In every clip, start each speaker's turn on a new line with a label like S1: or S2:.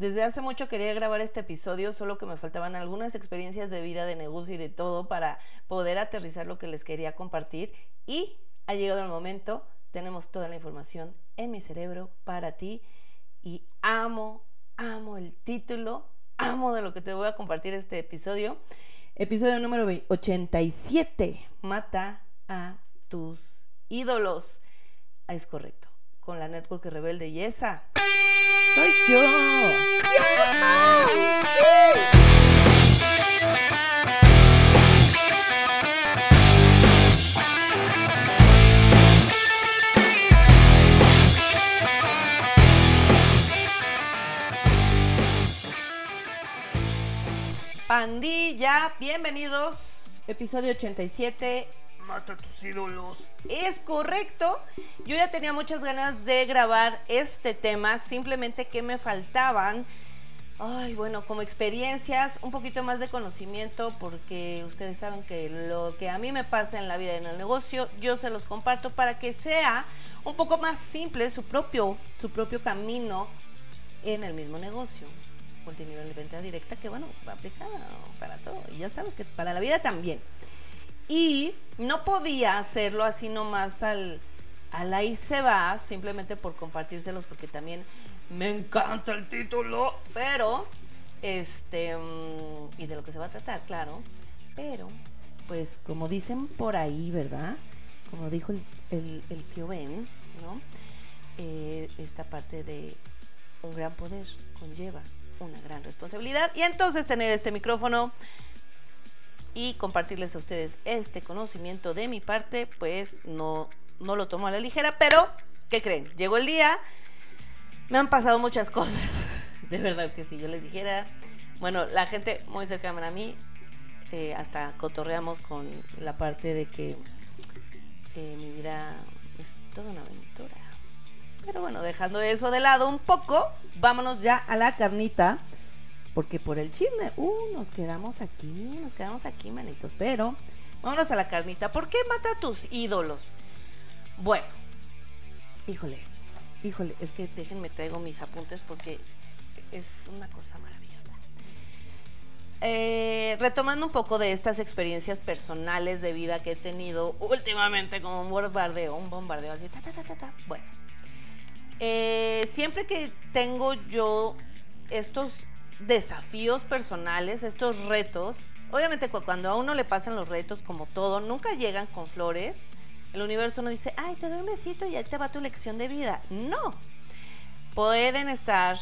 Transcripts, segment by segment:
S1: Desde hace mucho quería grabar este episodio, solo que me faltaban algunas experiencias de vida, de negocio y de todo para poder aterrizar lo que les quería compartir. Y ha llegado el momento, tenemos toda la información en mi cerebro para ti. Y amo, amo el título, amo de lo que te voy a compartir este episodio. Episodio número 87, mata a tus ídolos. Ah, es correcto, con la Network Rebelde y esa soy yo. Pandilla, bienvenidos. Episodio 87 mata tus ídolos. Es correcto. Yo ya tenía muchas ganas de grabar este tema, simplemente que me faltaban. Ay, bueno, como experiencias, un poquito más de conocimiento, porque ustedes saben que lo que a mí me pasa en la vida y en el negocio, yo se los comparto para que sea un poco más simple su propio, su propio camino en el mismo negocio. Multinivel de venta directa, que bueno, va aplicada para todo. Y ya sabes que para la vida también. Y no podía hacerlo así nomás al, al ahí se va, simplemente por compartírselos, porque también me encanta el título, pero, este, mm, y de lo que se va a tratar, claro, pero, pues como dicen por ahí, ¿verdad? Como dijo el, tío Ben, ¿no? Eh, esta parte de un gran poder conlleva una gran responsabilidad y entonces tener este micrófono y compartirles a ustedes este conocimiento de mi parte, pues no, no lo tomo a la ligera, pero ¿qué creen? Llegó el día, me han pasado muchas cosas, de verdad que si yo les dijera, bueno, la gente muy cercana a mí, eh, hasta cotorreamos con la parte de que eh, mi vida es toda una aventura. Pero bueno, dejando eso de lado un poco, vámonos ya a la carnita porque por el chisme, uh, nos quedamos aquí, nos quedamos aquí, manitos. Pero vámonos a la carnita. ¿Por qué mata a tus ídolos? Bueno, híjole, híjole, es que déjenme traigo mis apuntes porque es una cosa maravillosa. Eh, retomando un poco de estas experiencias personales de vida que he tenido últimamente como un bombardeo, un bombardeo así, ta, ta, ta, ta, ta. Bueno, eh, siempre que tengo yo estos desafíos personales, estos retos. Obviamente cuando a uno le pasan los retos como todo, nunca llegan con flores. El universo no dice, ay, te doy un besito y ahí te va tu lección de vida. No. Pueden estar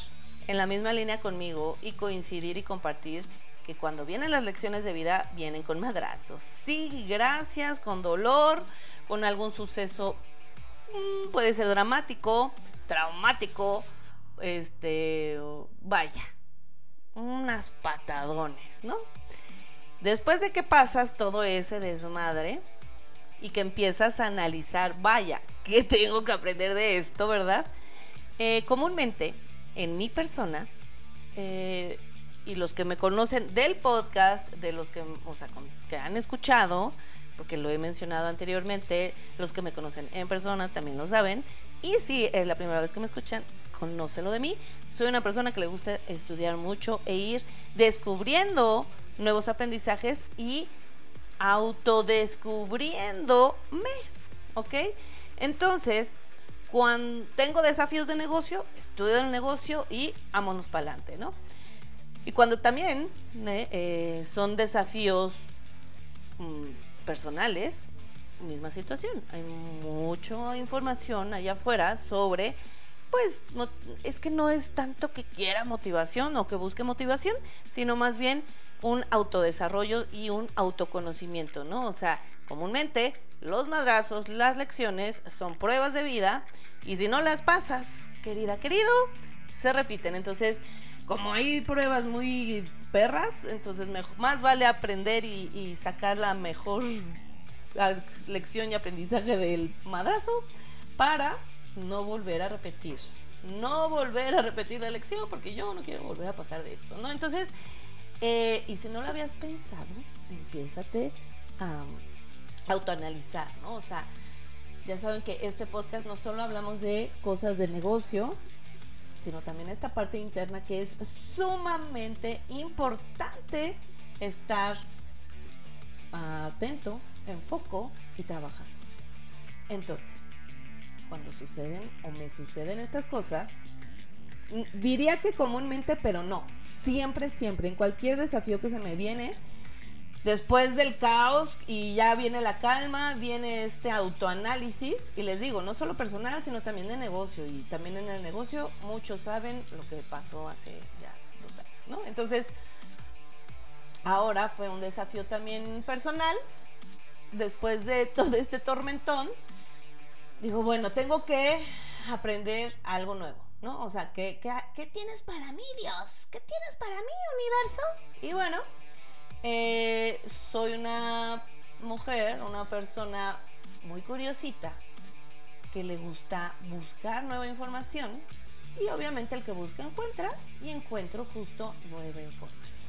S1: en la misma línea conmigo y coincidir y compartir que cuando vienen las lecciones de vida vienen con madrazos. Sí, gracias, con dolor, con algún suceso, mm, puede ser dramático, traumático, este, vaya, unas patadones, ¿no? Después de que pasas todo ese desmadre y que empiezas a analizar, vaya, ¿qué tengo que aprender de esto, verdad? Eh, comúnmente, en mi persona, eh, y los que me conocen del podcast, de los que, o sea, que han escuchado, porque lo he mencionado anteriormente, los que me conocen en persona también lo saben, y si es la primera vez que me escuchan, conócelo de mí. Soy una persona que le gusta estudiar mucho e ir descubriendo nuevos aprendizajes y autodescubriéndome, ¿ok? Entonces, cuando tengo desafíos de negocio, estudio el negocio y vámonos para adelante, ¿no? Y cuando también eh, son desafíos mm, personales, misma situación. Hay mucha información allá afuera sobre pues es que no es tanto que quiera motivación o que busque motivación, sino más bien un autodesarrollo y un autoconocimiento, ¿no? O sea, comúnmente los madrazos, las lecciones son pruebas de vida y si no las pasas, querida, querido, se repiten. Entonces, como hay pruebas muy perras, entonces más vale aprender y, y sacar la mejor lección y aprendizaje del madrazo para no volver a repetir. No volver a repetir la lección porque yo no quiero volver a pasar de eso, ¿no? Entonces, eh, y si no lo habías pensado, empiézate a autoanalizar, ¿no? O sea, ya saben que este podcast no solo hablamos de cosas de negocio, sino también esta parte interna que es sumamente importante estar atento, en foco y trabajando. Entonces, cuando suceden o me suceden estas cosas, diría que comúnmente, pero no, siempre, siempre, en cualquier desafío que se me viene, después del caos y ya viene la calma, viene este autoanálisis y les digo, no solo personal, sino también de negocio. Y también en el negocio muchos saben lo que pasó hace ya dos años, ¿no? Entonces, ahora fue un desafío también personal, después de todo este tormentón, digo, bueno, tengo que aprender algo nuevo, ¿no? O sea, ¿qué, qué, tienes para mí, Dios? ¿Qué tienes para mí, universo? Y bueno, eh, soy una mujer, una persona muy curiosita, que le gusta buscar nueva información y obviamente el que busca encuentra y encuentro justo nueva información.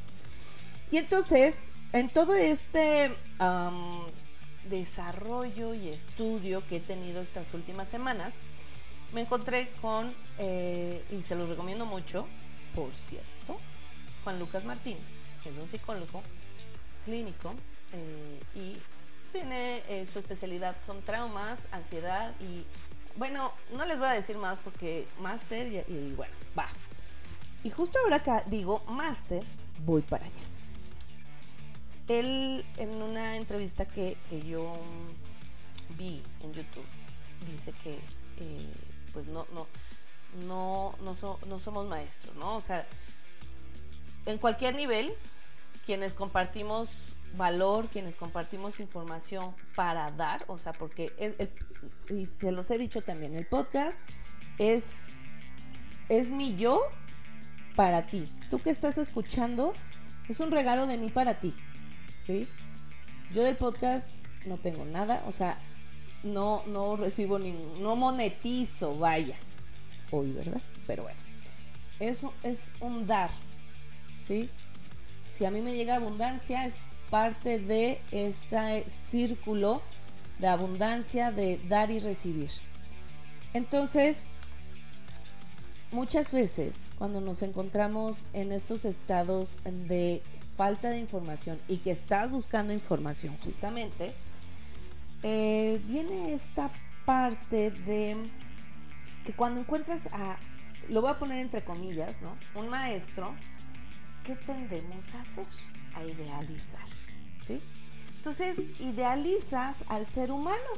S1: Y entonces, en todo este desarrollo y estudio que he tenido estas últimas semanas, me encontré con, eh, y se los recomiendo mucho, por cierto, Juan Lucas Martín, que es un psicólogo clínico eh, y tiene eh, su especialidad son traumas, ansiedad y bueno, no les voy a decir más porque máster y, bueno, va. Y justo ahora acá digo máster, voy para allá. Él en una entrevista que, yo vi en YouTube dice que eh, pues no, no, no, no, somos maestros, ¿no? O sea, en cualquier nivel quienes compartimos valor, quienes compartimos información para dar, o sea, porque se los he dicho también, el podcast es, es mi yo para ti. Tú que estás escuchando, es un regalo de mí para ti, ¿sí? Yo del podcast no tengo nada, o sea, no, no recibo ningún, no monetizo, vaya, hoy, ¿verdad? Pero bueno, eso es un dar, ¿sí? si a mí me llega abundancia, es parte de este círculo de abundancia, de dar y recibir. Entonces, muchas veces cuando nos encontramos en estos estados de falta de información y que estás buscando información justamente, eh, viene esta parte de que cuando encuentras a, lo voy a poner entre comillas, ¿no? Un maestro ¿qué tendemos a hacer? A idealizar, ¿sí? Entonces, idealizas al ser humano.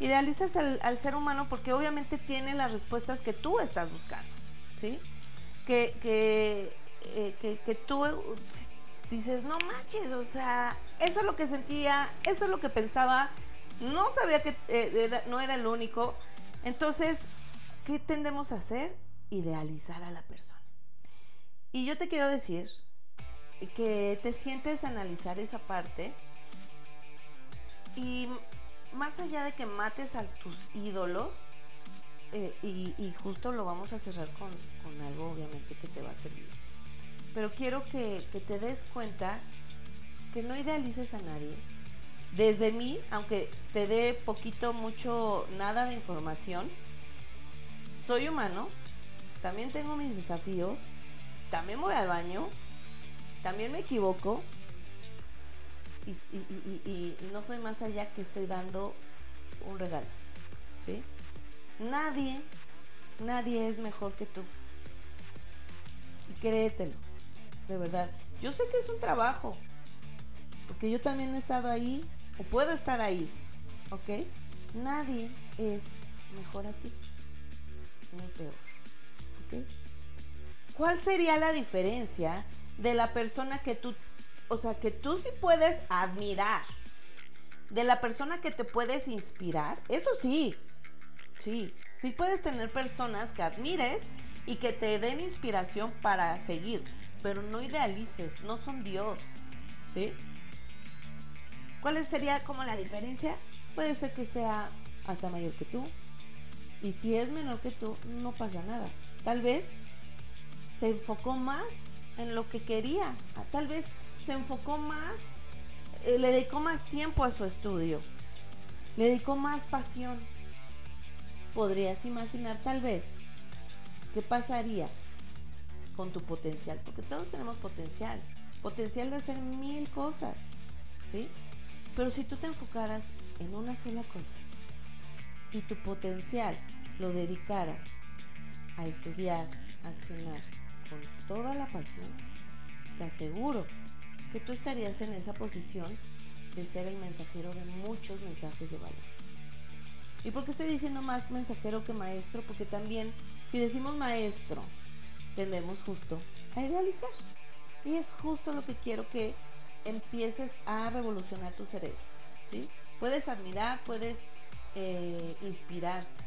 S1: Idealizas al, ser humano porque obviamente tiene las respuestas que tú estás buscando, ¿sí? Que, que, eh, que, tú dices, no manches, o sea, eso es lo que sentía, eso es lo que pensaba, no sabía que eh, no era el único. Entonces, ¿qué tendemos a hacer? Idealizar a la persona. Y yo te quiero decir que te sientes analizar esa parte y más allá de que mates a tus ídolos, eh, y, justo lo vamos a cerrar con, algo obviamente que te va a servir, pero quiero que, que te des cuenta que no idealices a nadie. Desde mí, aunque te dé poquito, mucho, nada de información, soy humano, también tengo mis desafíos, también voy al baño, también me equivoco y, no soy más allá que estoy dando un regalo. ¿Sí? Nadie, nadie es mejor que tú. Y créetelo, de verdad. Yo sé que es un trabajo, porque yo también he estado ahí, o puedo estar ahí, ¿ok? Nadie es mejor a ti, ni peor, ¿ok? ¿Cuál sería la diferencia de la persona que tú, o sea, que tú sí puedes admirar, de la persona que te puedes inspirar? Eso sí, sí, sí puedes tener personas que admires y que te den inspiración para seguir, pero no idealices, no son Dios, ¿sí? ¿Cuál sería como la diferencia? Puede ser que sea hasta mayor que tú. Y si es menor que tú, no pasa nada. Tal vez se enfocó más en lo que quería. Ah, tal vez se enfocó más, eh, le dedicó más tiempo a su estudio. Le dedicó más pasión. Podrías imaginar tal vez ¿Qué pasaría con tu potencial? Porque todos tenemos potencial. Potencial de hacer mil cosas. ¿Sí? Pero si tú te enfocaras en una sola cosa y tu potencial lo dedicaras a estudiar, a accionar con toda la pasión, te aseguro que tú estarías en esa posición de ser el mensajero de muchos mensajes de valor. ¿Y por qué estoy diciendo más mensajero que maestro? Porque también si decimos maestro, tendemos justo a idealizar. Y es justo lo que quiero que empieces a revolucionar tu cerebro. ¿sí? Puedes admirar, puedes eh, inspirarte,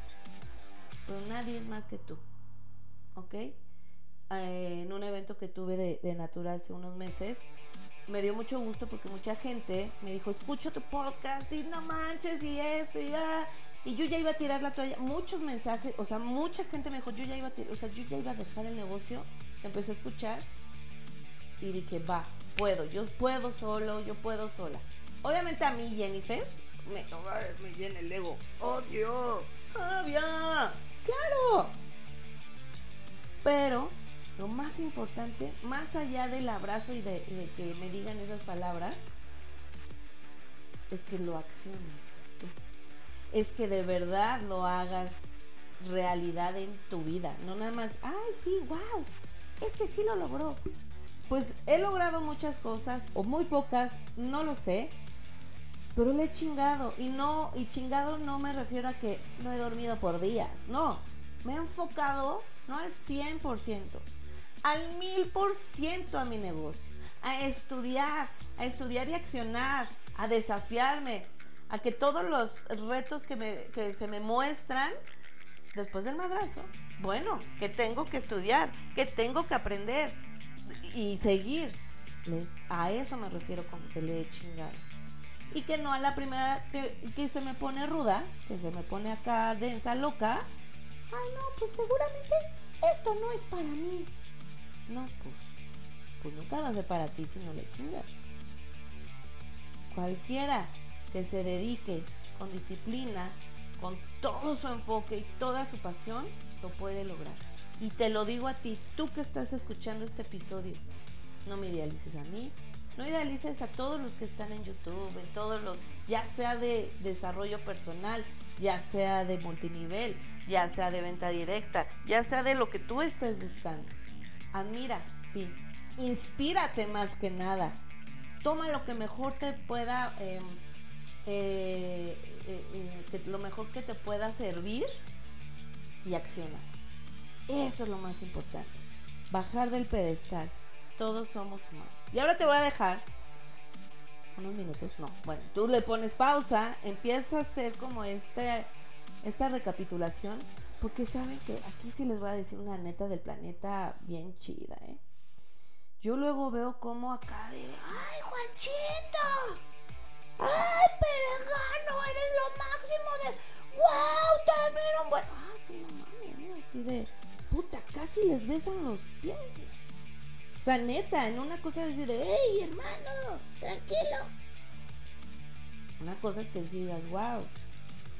S1: pero nadie es más que tú. ¿Ok? Eh, en un evento que tuve de, de Natura hace unos meses, me dio mucho gusto porque mucha gente me dijo, escucho tu podcast y no manches y esto y ya. Y yo ya iba a tirar la toalla. Muchos mensajes, o sea, mucha gente me dijo, yo ya iba a tirar, o sea, yo ya iba a dejar el negocio. Te empecé a escuchar y dije, va, puedo, yo puedo solo, yo puedo sola. Obviamente a mí, Jennifer, me, me llena el ego. ¡Odio! ¡Obvio! ¡Claro! Pero lo más importante, más allá del abrazo y de, de, que me digan esas palabras, es que lo acciones. Es que de verdad lo hagas realidad en tu vida. No nada más, ay, sí, wow, es que sí lo logró. Pues he logrado muchas cosas, o muy pocas, no lo sé, pero le he chingado. Y no, y chingado no me refiero a que no he dormido por días, no. Me he enfocado, no al 100%, al mil por ciento a mi negocio, a estudiar, a estudiar y accionar, a desafiarme, a que todos los retos que, me, que se me muestran después del madrazo, bueno, que tengo que estudiar, que tengo que aprender y seguir. a eso me refiero con que le he chingado. Y que no a la primera que, se me pone ruda, que se me pone acá densa, loca. Ay, no, pues seguramente esto no es para mí. No, pues, pues nunca va a ser para ti si no le chingas. Cualquiera que se dedique con disciplina, con todo su enfoque y toda su pasión, lo puede lograr. Y te lo digo a ti, tú que estás escuchando este episodio, no me idealices a mí, no idealices a todos los que están en YouTube, en todos los, ya sea de desarrollo personal, ya sea de multinivel, ya sea de venta directa, ya sea de lo que tú estés buscando. Admira, sí, inspírate más que nada. Toma lo que mejor te pueda, em, eh, eh, lo mejor que te pueda servir y accionar. Eso es lo más importante. Bajar del pedestal. Todos somos humanos. Y ahora te voy a dejar unos minutos. No, bueno, tú le pones pausa, empieza a hacer como este, esta recapitulación. Porque saben que aquí sí les voy a decir una neta del planeta bien chida, ¿eh? Yo luego veo como acá de, ¡ay, Juanchito! ¡Ay, Peregano! ¡Eres lo máximo de... ¡Wow! ¡Te! Bueno, ah, sí, no mames, así de puta, casi les besan los pies. O sea, neta, en una cosa decir de, hey, hermano, tranquilo. Una cosa es que digas, wow,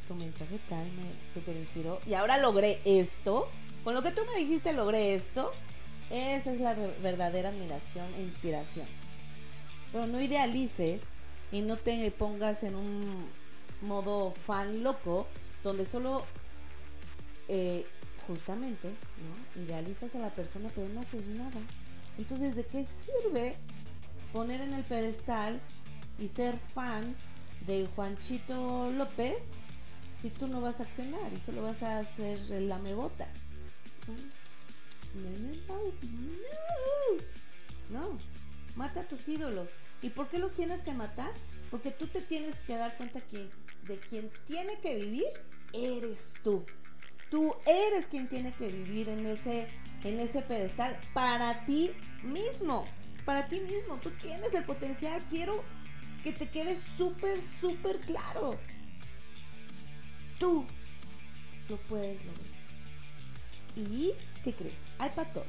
S1: tu mensaje tal me super inspiró y ahora logré esto. Con lo que tú me dijiste, logré esto. Esa es la verdadera admiración e inspiración. Pero no idealices y no te pongas en un modo fan loco donde solo eh, justamente. Idealizas a la persona pero no haces nada. Entonces, ¿de qué sirve poner en el pedestal y ser fan de Juanchito López si tú no vas a accionar y solo vas a hacer lamebotas? No, no, no, no. Mata a tus ídolos. ¿Y por qué los tienes que matar? Porque tú te tienes que dar cuenta que de quien tiene que vivir eres tú. Tú eres quien tiene que vivir en ese, en ese pedestal para ti mismo. Para ti mismo. Tú tienes el potencial. Quiero que te quede súper, súper claro. Tú lo puedes lograr. ¿Y qué crees? Hay para todos.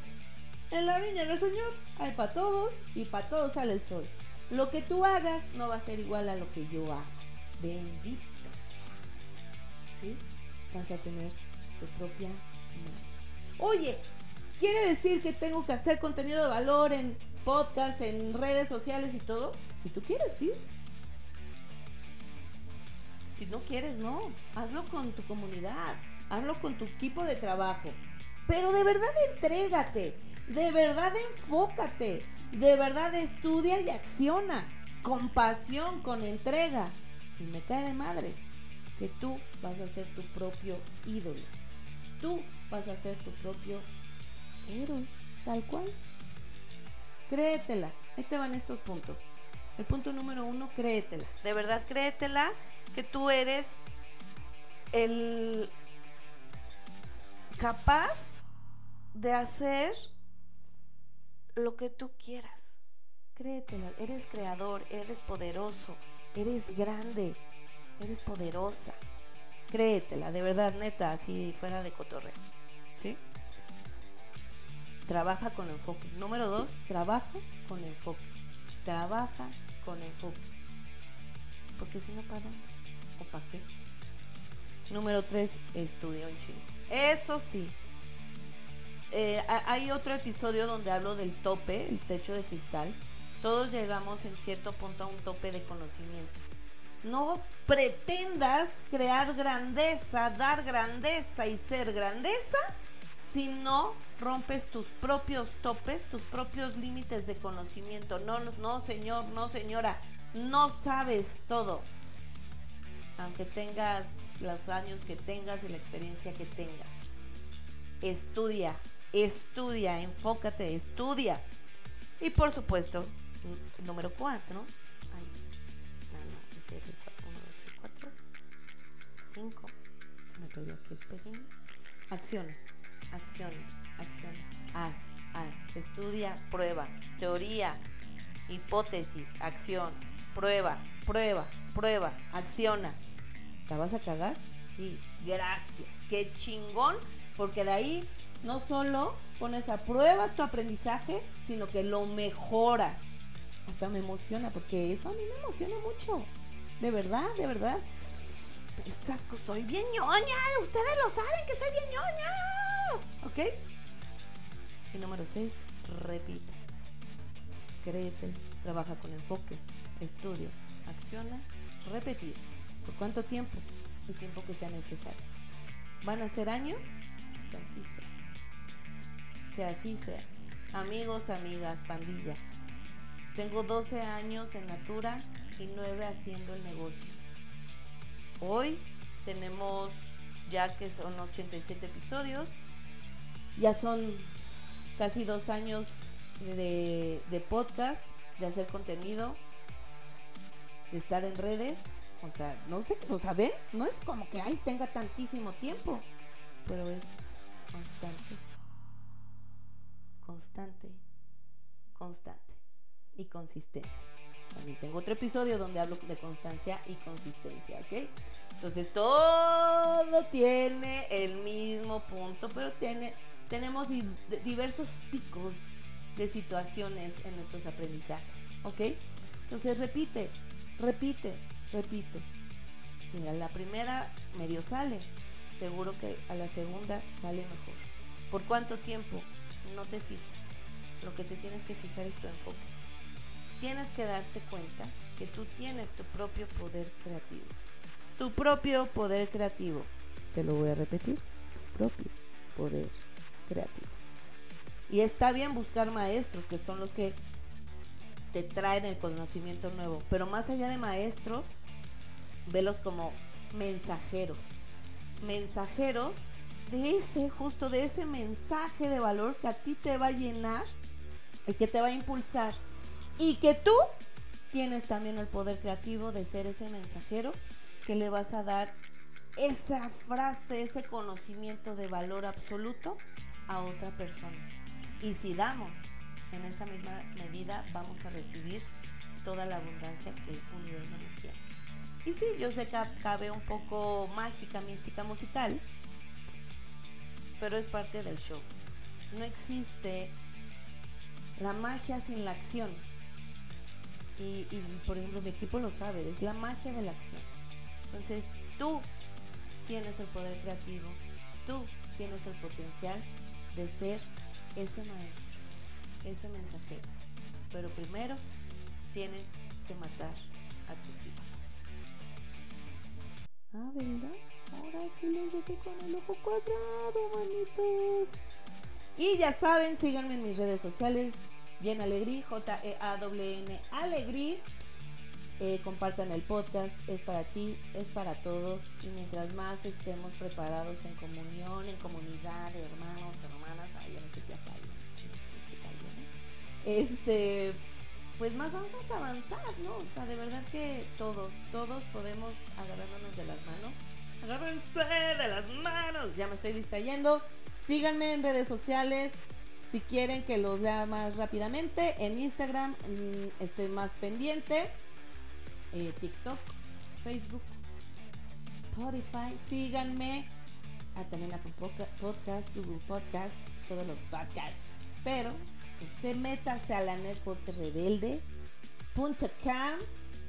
S1: En la viña del Señor hay para todos y para todos sale el sol. Lo que tú hagas no va a ser igual a lo que yo haga. Bendito sea. ¿Sí? Vas a tener propia magia. Oye, ¿quiere decir que tengo que hacer contenido de valor en podcast, en redes sociales y todo? Si tú quieres, sí. Si no quieres, no. Hazlo con tu comunidad, hazlo con tu equipo de trabajo. Pero de verdad entrégate, de verdad enfócate, de verdad estudia y acciona, con pasión, con entrega. Y me cae de madres que tú vas a ser tu propio ídolo. Tú vas a ser tu propio héroe, tal cual. Créetela. Ahí te van estos puntos. El punto número uno, créetela. De verdad, créetela que tú eres el capaz de hacer lo que tú quieras. Créetela. Eres creador, eres poderoso, eres grande, eres poderosa. Créetela, de verdad, neta, así fuera de cotorreo. ¿Sí? Trabaja con enfoque. Número dos, trabaja con enfoque. Trabaja con enfoque. Porque si no, ¿para dónde? ¿O para qué? Número tres, estudia un chingo. Eso sí. Eh, hay otro episodio donde hablo del tope, el techo de cristal. Todos llegamos en cierto punto a un tope de conocimiento. No pretendas crear grandeza, dar grandeza y ser grandeza si no rompes tus propios topes, tus propios límites de conocimiento. No, no, señor, no, señora, no sabes todo. Aunque tengas los años que tengas y la experiencia que tengas. Estudia, estudia, enfócate, estudia. Y por supuesto, número cuatro. Ay, no, no, ese es el cuatro. Uno, dos, tres, cuatro. Cinco. Se me perdió aquí el pequeño. Acciona acciona, acciona, haz, haz, estudia, prueba, teoría, hipótesis, acción, prueba, prueba, prueba, acciona. ¿La vas a cagar? Sí, gracias, qué chingón, porque de ahí no solo pones a prueba tu aprendizaje, sino que lo mejoras. Hasta me emociona, porque eso a mí me emociona mucho. De verdad, de verdad. Esas cosas, soy bien ñoña, ustedes lo saben que soy bien ñoña. ¿Ok? Y número 6, repite. Créete, trabaja con enfoque, estudia, acciona, repetir. ¿Por cuánto tiempo? El tiempo que sea necesario. ¿Van a ser años? Que así sea. Que así sea. Amigos, amigas, pandilla. Tengo 12 años en Natura y 9 haciendo el negocio. Hoy tenemos ya que son 87 episodios, ya son casi dos años de, podcast, de hacer contenido, de estar en redes. O sea, no sé, o sea, ven, no es como que ay tenga tantísimo tiempo, pero es constante, constante, constante y consistente. También tengo otro episodio donde hablo de constancia y consistencia, ¿ok? Entonces todo tiene el mismo punto, pero tiene tenemos diversos picos de situaciones en nuestros aprendizajes, ¿ok? Entonces repite, repite, repite. Si a la primera medio sale, seguro que a la segunda sale mejor. ¿Por cuánto tiempo? No te fijes. Lo que te tienes que fijar es tu enfoque. Tienes que darte cuenta que tú tienes tu propio poder creativo. Tu propio poder creativo. Te lo voy a repetir. Tu propio poder creativo. Y está bien buscar maestros, que son los que te traen el conocimiento nuevo. Pero más allá de maestros, velos como mensajeros. Mensajeros de ese, justo de ese mensaje de valor que a ti te va a llenar y que te va a impulsar. Y que tú tienes también el poder creativo de ser ese mensajero que le vas a dar esa frase, ese conocimiento de valor absoluto a otra persona. Y si damos en esa misma medida, vamos a recibir toda la abundancia que el universo nos quiere. Y sí, yo sé que cabe un poco mágica, mística, musical, pero es parte del show. No existe la magia sin la acción. Y, por ejemplo, mi equipo lo sabe, es la magia de la acción. Entonces, tú tienes el poder creativo, tú tienes el potencial de ser ese maestro, ese mensajero. Pero primero tienes que matar a tus hijos. Ah, ¿verdad? Ahora sí los dejé con el ojo cuadrado, manitos. Y ya saben, síganme en mis redes sociales, Jen Alegrí, J-E-A-W-N Alegrí. Eh, compartan el podcast, es para ti, es para todos. Y mientras más estemos preparados en comunión, en comunidad, hermanos, hermanas, sé qué Este, pues más vamos a avanzar, ¿no? O sea, de verdad que todos, todos podemos agarrándonos de las manos. Agárrense de las manos. Ya me estoy distrayendo. Síganme en redes sociales. Si quieren que los lea más rápidamente, en Instagram mm, estoy más pendiente. Eh, TikTok, Facebook, Spotify. Síganme. Ah, también Apple Podcast, Google Podcast, todos los podcasts. Pero usted métase a la network rebelde.com.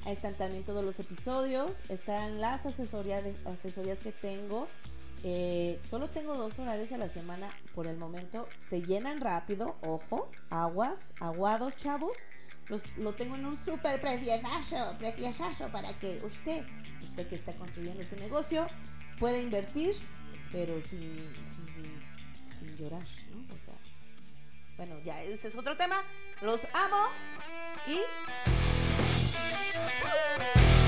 S1: Ahí están también todos los episodios. Están las asesorías, asesorías que tengo. Eh, solo tengo dos horarios a la semana por el momento. Se llenan rápido, ojo, aguas, aguados, chavos lo tengo en un súper preciosazo, preciosazo para que usted, usted que está construyendo ese negocio, pueda invertir, pero sin, sin, sin llorar, ¿no? O sea, bueno, ya ese es otro tema. Los amo y... Ciao.